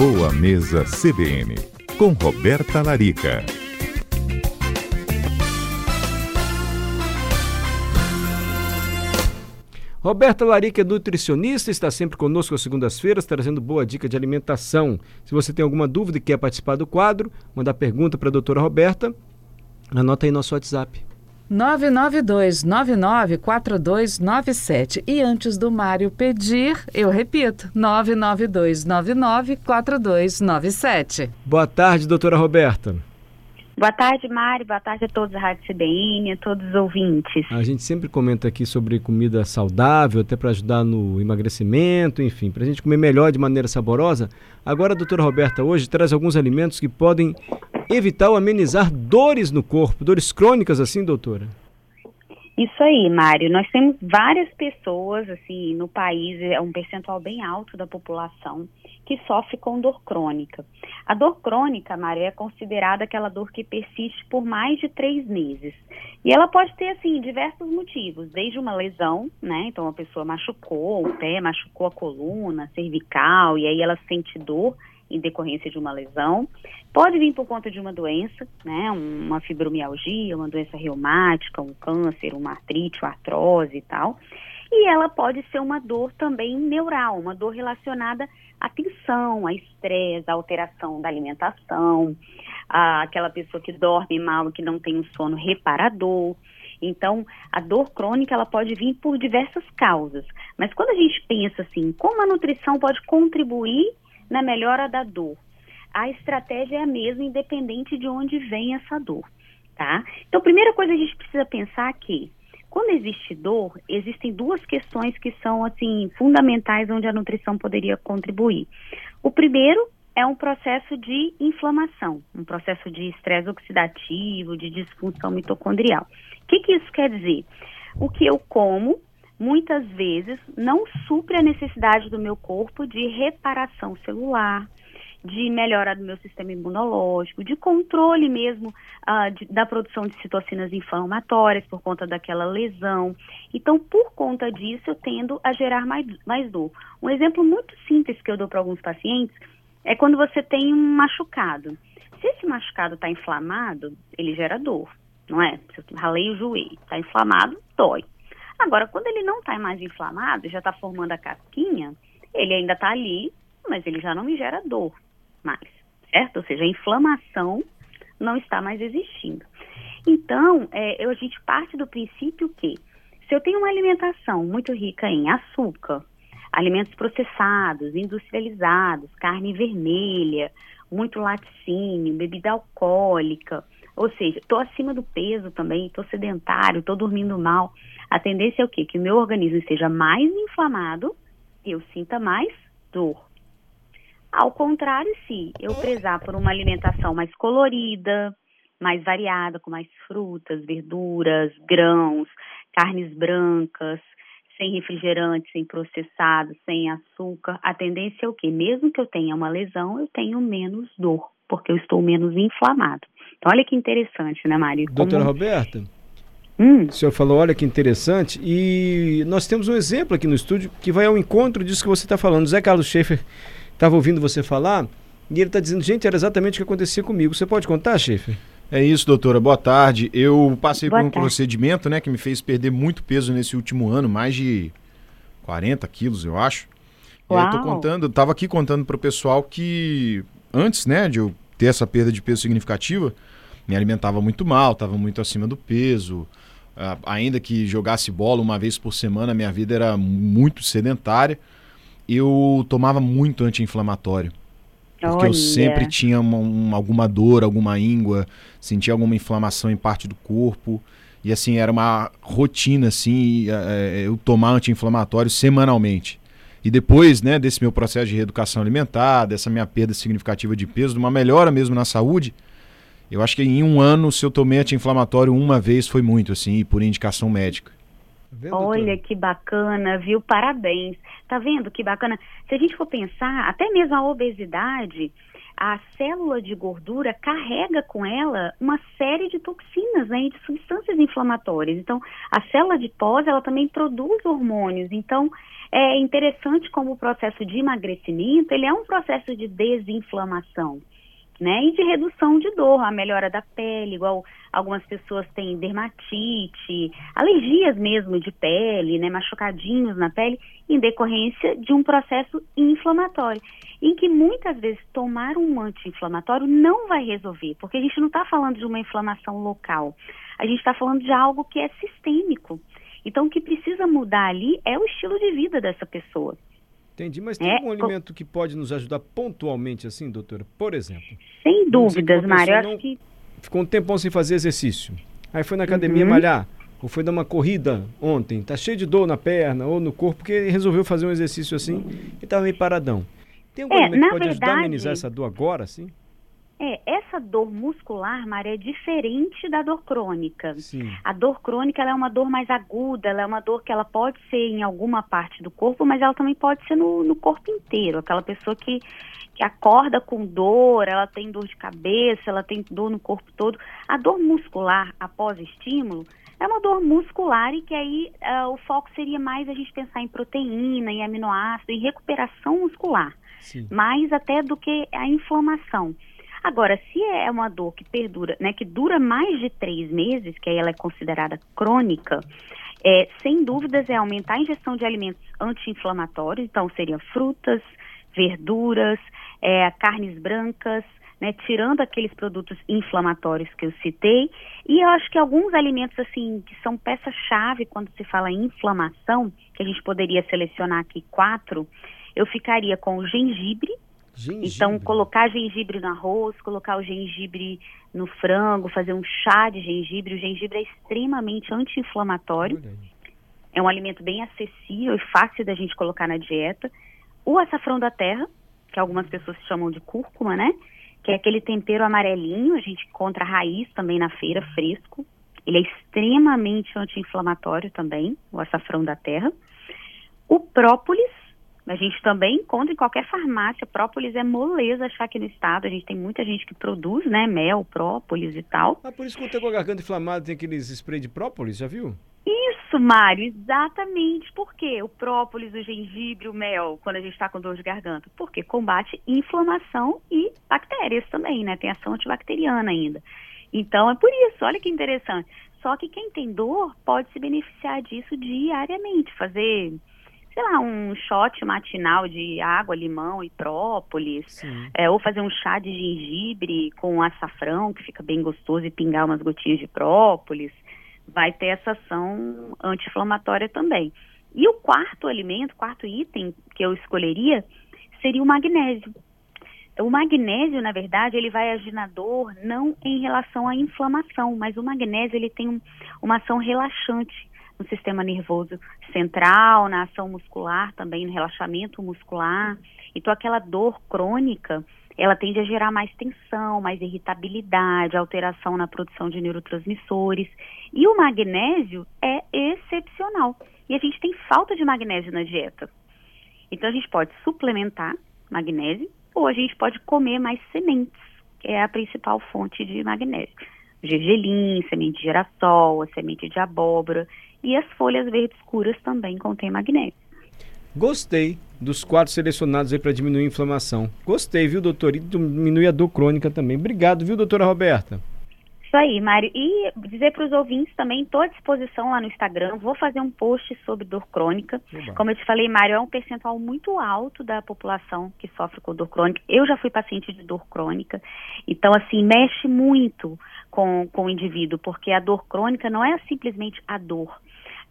Boa Mesa CBN, com Roberta Larica. Roberta Larica é nutricionista, está sempre conosco às segundas-feiras, trazendo boa dica de alimentação. Se você tem alguma dúvida e quer participar do quadro, mandar pergunta para a doutora Roberta, anota aí nosso WhatsApp. 992994297. E antes do Mário pedir, eu repito, 992994297. Boa tarde, doutora Roberta. Boa tarde, Mário. Boa tarde a todos da Rádio CBN, a todos os ouvintes. A gente sempre comenta aqui sobre comida saudável, até para ajudar no emagrecimento, enfim, para a gente comer melhor de maneira saborosa. Agora a doutora Roberta hoje traz alguns alimentos que podem evitar ou amenizar dores no corpo, dores crônicas assim, doutora. Isso aí, Mário. Nós temos várias pessoas, assim, no país, é um percentual bem alto da população que sofre com dor crônica. A dor crônica, Mário, é considerada aquela dor que persiste por mais de três meses. E ela pode ter, assim, diversos motivos, desde uma lesão, né? Então, a pessoa machucou o pé, machucou a coluna, cervical, e aí ela sente dor em decorrência de uma lesão. Pode vir por conta de uma doença, né, uma fibromialgia, uma doença reumática, um câncer, uma artrite, uma artrose e tal. E ela pode ser uma dor também neural, uma dor relacionada à tensão, a estresse, à alteração da alimentação, a, aquela pessoa que dorme mal que não tem um sono reparador. Então, a dor crônica ela pode vir por diversas causas. Mas quando a gente pensa assim, como a nutrição pode contribuir na melhora da dor. A estratégia é a mesma, independente de onde vem essa dor, tá? Então, primeira coisa a gente precisa pensar que quando existe dor, existem duas questões que são assim fundamentais onde a nutrição poderia contribuir. O primeiro é um processo de inflamação, um processo de estresse oxidativo, de disfunção mitocondrial. O que, que isso quer dizer? O que eu como muitas vezes não supre a necessidade do meu corpo de reparação celular, de melhora do meu sistema imunológico, de controle mesmo uh, de, da produção de citocinas inflamatórias por conta daquela lesão. Então, por conta disso, eu tendo a gerar mais, mais dor. Um exemplo muito simples que eu dou para alguns pacientes é quando você tem um machucado. Se esse machucado está inflamado, ele gera dor, não é? Se eu ralei o joelho, está inflamado, dói. Agora, quando ele não está mais inflamado, já está formando a casquinha, ele ainda está ali, mas ele já não me gera dor mais, certo? Ou seja, a inflamação não está mais existindo. Então, é, a gente parte do princípio que se eu tenho uma alimentação muito rica em açúcar, alimentos processados, industrializados, carne vermelha, muito laticínio, bebida alcoólica, ou seja, estou acima do peso também, estou sedentário, estou dormindo mal, a tendência é o quê? Que o meu organismo esteja mais inflamado e eu sinta mais dor. Ao contrário, se eu prezar por uma alimentação mais colorida, mais variada, com mais frutas, verduras, grãos, carnes brancas, sem refrigerantes, sem processados, sem açúcar, a tendência é o quê? Mesmo que eu tenha uma lesão, eu tenho menos dor, porque eu estou menos inflamado. Então, olha que interessante, né? Doutora Como... Roberta, Hum. O senhor falou, olha que interessante. E nós temos um exemplo aqui no estúdio que vai ao encontro disso que você está falando. O Zé Carlos Schaefer estava ouvindo você falar e ele está dizendo, gente, era exatamente o que acontecia comigo. Você pode contar, Schaefer? É isso, doutora. Boa tarde. Eu passei Boa por um tarde. procedimento, né, que me fez perder muito peso nesse último ano, mais de 40 quilos, eu acho. Uau. Eu tô contando, estava aqui contando para o pessoal que antes, né, de eu ter essa perda de peso significativa, me alimentava muito mal, estava muito acima do peso, Uh, ainda que jogasse bola uma vez por semana, minha vida era muito sedentária. Eu tomava muito anti-inflamatório. Porque Olha. eu sempre tinha uma, uma, alguma dor, alguma íngua, sentia alguma inflamação em parte do corpo. E assim, era uma rotina, assim, é, eu tomar anti-inflamatório semanalmente. E depois, né, desse meu processo de reeducação alimentar, dessa minha perda significativa de peso, de uma melhora mesmo na saúde, eu acho que em um ano, se eu tomei anti-inflamatório uma vez, foi muito, assim, por indicação médica. Tá Olha que bacana, viu? Parabéns. Tá vendo que bacana? Se a gente for pensar, até mesmo a obesidade, a célula de gordura carrega com ela uma série de toxinas, né, de substâncias inflamatórias. Então, a célula adiposa, ela também produz hormônios. Então, é interessante como o processo de emagrecimento, ele é um processo de desinflamação né? E de redução de dor, a melhora da pele, igual algumas pessoas têm dermatite, alergias mesmo de pele, né? Machucadinhos na pele, em decorrência de um processo inflamatório, em que muitas vezes tomar um anti-inflamatório não vai resolver, porque a gente não está falando de uma inflamação local, a gente está falando de algo que é sistêmico. Então, o que precisa mudar ali é o estilo de vida dessa pessoa. Entendi, mas tem é, algum alimento que pode nos ajudar pontualmente assim, doutora? Por exemplo? Sem dúvidas, Mário. Acho que... Ficou um tempão sem fazer exercício. Aí foi na academia uhum. malhar, ou foi dar uma corrida ontem, tá cheio de dor na perna ou no corpo, porque resolveu fazer um exercício assim e estava meio paradão. Tem algum é, alimento que pode verdade, ajudar a amenizar essa dor agora, sim? É, essa dor muscular, Maria, é diferente da dor crônica. Sim. A dor crônica é uma dor mais aguda, ela é uma dor que ela pode ser em alguma parte do corpo, mas ela também pode ser no, no corpo inteiro. Aquela pessoa que, que acorda com dor, ela tem dor de cabeça, ela tem dor no corpo todo. A dor muscular após estímulo é uma dor muscular e que aí uh, o foco seria mais a gente pensar em proteína, em aminoácido, em recuperação muscular, Sim. mais até do que a inflamação. Agora, se é uma dor que perdura, né, que dura mais de três meses, que aí ela é considerada crônica, é, sem dúvidas é aumentar a ingestão de alimentos anti-inflamatórios, então seriam frutas, verduras, é, carnes brancas, né, tirando aqueles produtos inflamatórios que eu citei. E eu acho que alguns alimentos, assim, que são peça-chave quando se fala em inflamação, que a gente poderia selecionar aqui quatro, eu ficaria com o gengibre, Gengibre. Então, colocar gengibre no arroz, colocar o gengibre no frango, fazer um chá de gengibre. O gengibre é extremamente anti-inflamatório. É um alimento bem acessível e fácil da gente colocar na dieta. O açafrão da terra, que algumas pessoas chamam de cúrcuma, né? Que é aquele tempero amarelinho, a gente encontra a raiz também na feira, fresco. Ele é extremamente anti-inflamatório também, o açafrão da terra. O própolis, a gente também encontra em qualquer farmácia. Própolis é moleza achar aqui no estado. A gente tem muita gente que produz, né? Mel, própolis e tal. Ah, por isso que eu tenho a garganta inflamada tem aqueles spray de própolis, já viu? Isso, Mário, exatamente. Por quê? O própolis, o gengibre, o mel, quando a gente está com dor de garganta? Porque combate inflamação e bactérias também, né? Tem ação antibacteriana ainda. Então é por isso, olha que interessante. Só que quem tem dor pode se beneficiar disso diariamente, fazer sei lá, um shot matinal de água, limão e própolis, é, ou fazer um chá de gengibre com açafrão, que fica bem gostoso, e pingar umas gotinhas de própolis, vai ter essa ação anti-inflamatória também. E o quarto alimento, quarto item que eu escolheria seria o magnésio. O magnésio, na verdade, ele vai agir na dor não em relação à inflamação, mas o magnésio ele tem um, uma ação relaxante no sistema nervoso central, na ação muscular também, no relaxamento muscular. Então, aquela dor crônica, ela tende a gerar mais tensão, mais irritabilidade, alteração na produção de neurotransmissores. E o magnésio é excepcional. E a gente tem falta de magnésio na dieta. Então, a gente pode suplementar magnésio ou a gente pode comer mais sementes, que é a principal fonte de magnésio. Gergelim, semente de girassol, a semente de abóbora. E as folhas verdes escuras também contêm magnésio. Gostei dos quatro selecionados aí para diminuir a inflamação. Gostei, viu, doutor? E diminuir a dor crônica também. Obrigado, viu, doutora Roberta? Isso aí, Mário. E dizer para os ouvintes também, estou à disposição lá no Instagram. Vou fazer um post sobre dor crônica. Como eu te falei, Mário, é um percentual muito alto da população que sofre com dor crônica. Eu já fui paciente de dor crônica. Então, assim, mexe muito com, com o indivíduo, porque a dor crônica não é simplesmente a dor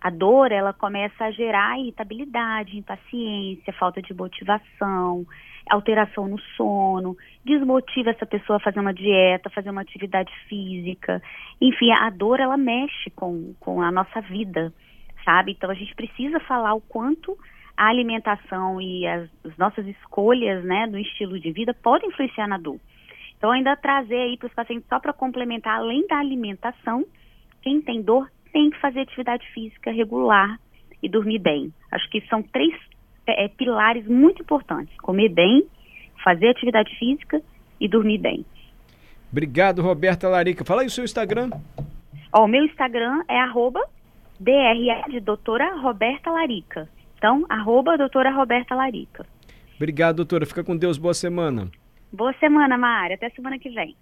a dor ela começa a gerar irritabilidade, impaciência, falta de motivação, alteração no sono, desmotiva essa pessoa a fazer uma dieta, fazer uma atividade física. Enfim, a dor ela mexe com, com a nossa vida, sabe? Então a gente precisa falar o quanto a alimentação e as, as nossas escolhas, né, do estilo de vida podem influenciar na dor. Então ainda trazer aí para os pacientes só para complementar, além da alimentação, quem tem dor tem que fazer atividade física regular e dormir bem. Acho que são três é, é, pilares muito importantes: comer bem, fazer atividade física e dormir bem. Obrigado, Roberta Larica. Fala aí o seu Instagram. Ó, o meu Instagram é arroba DRE de doutora Roberta Larica. Então, arroba doutora Roberta Larica. Obrigado, doutora. Fica com Deus. Boa semana. Boa semana, Mari. Até semana que vem.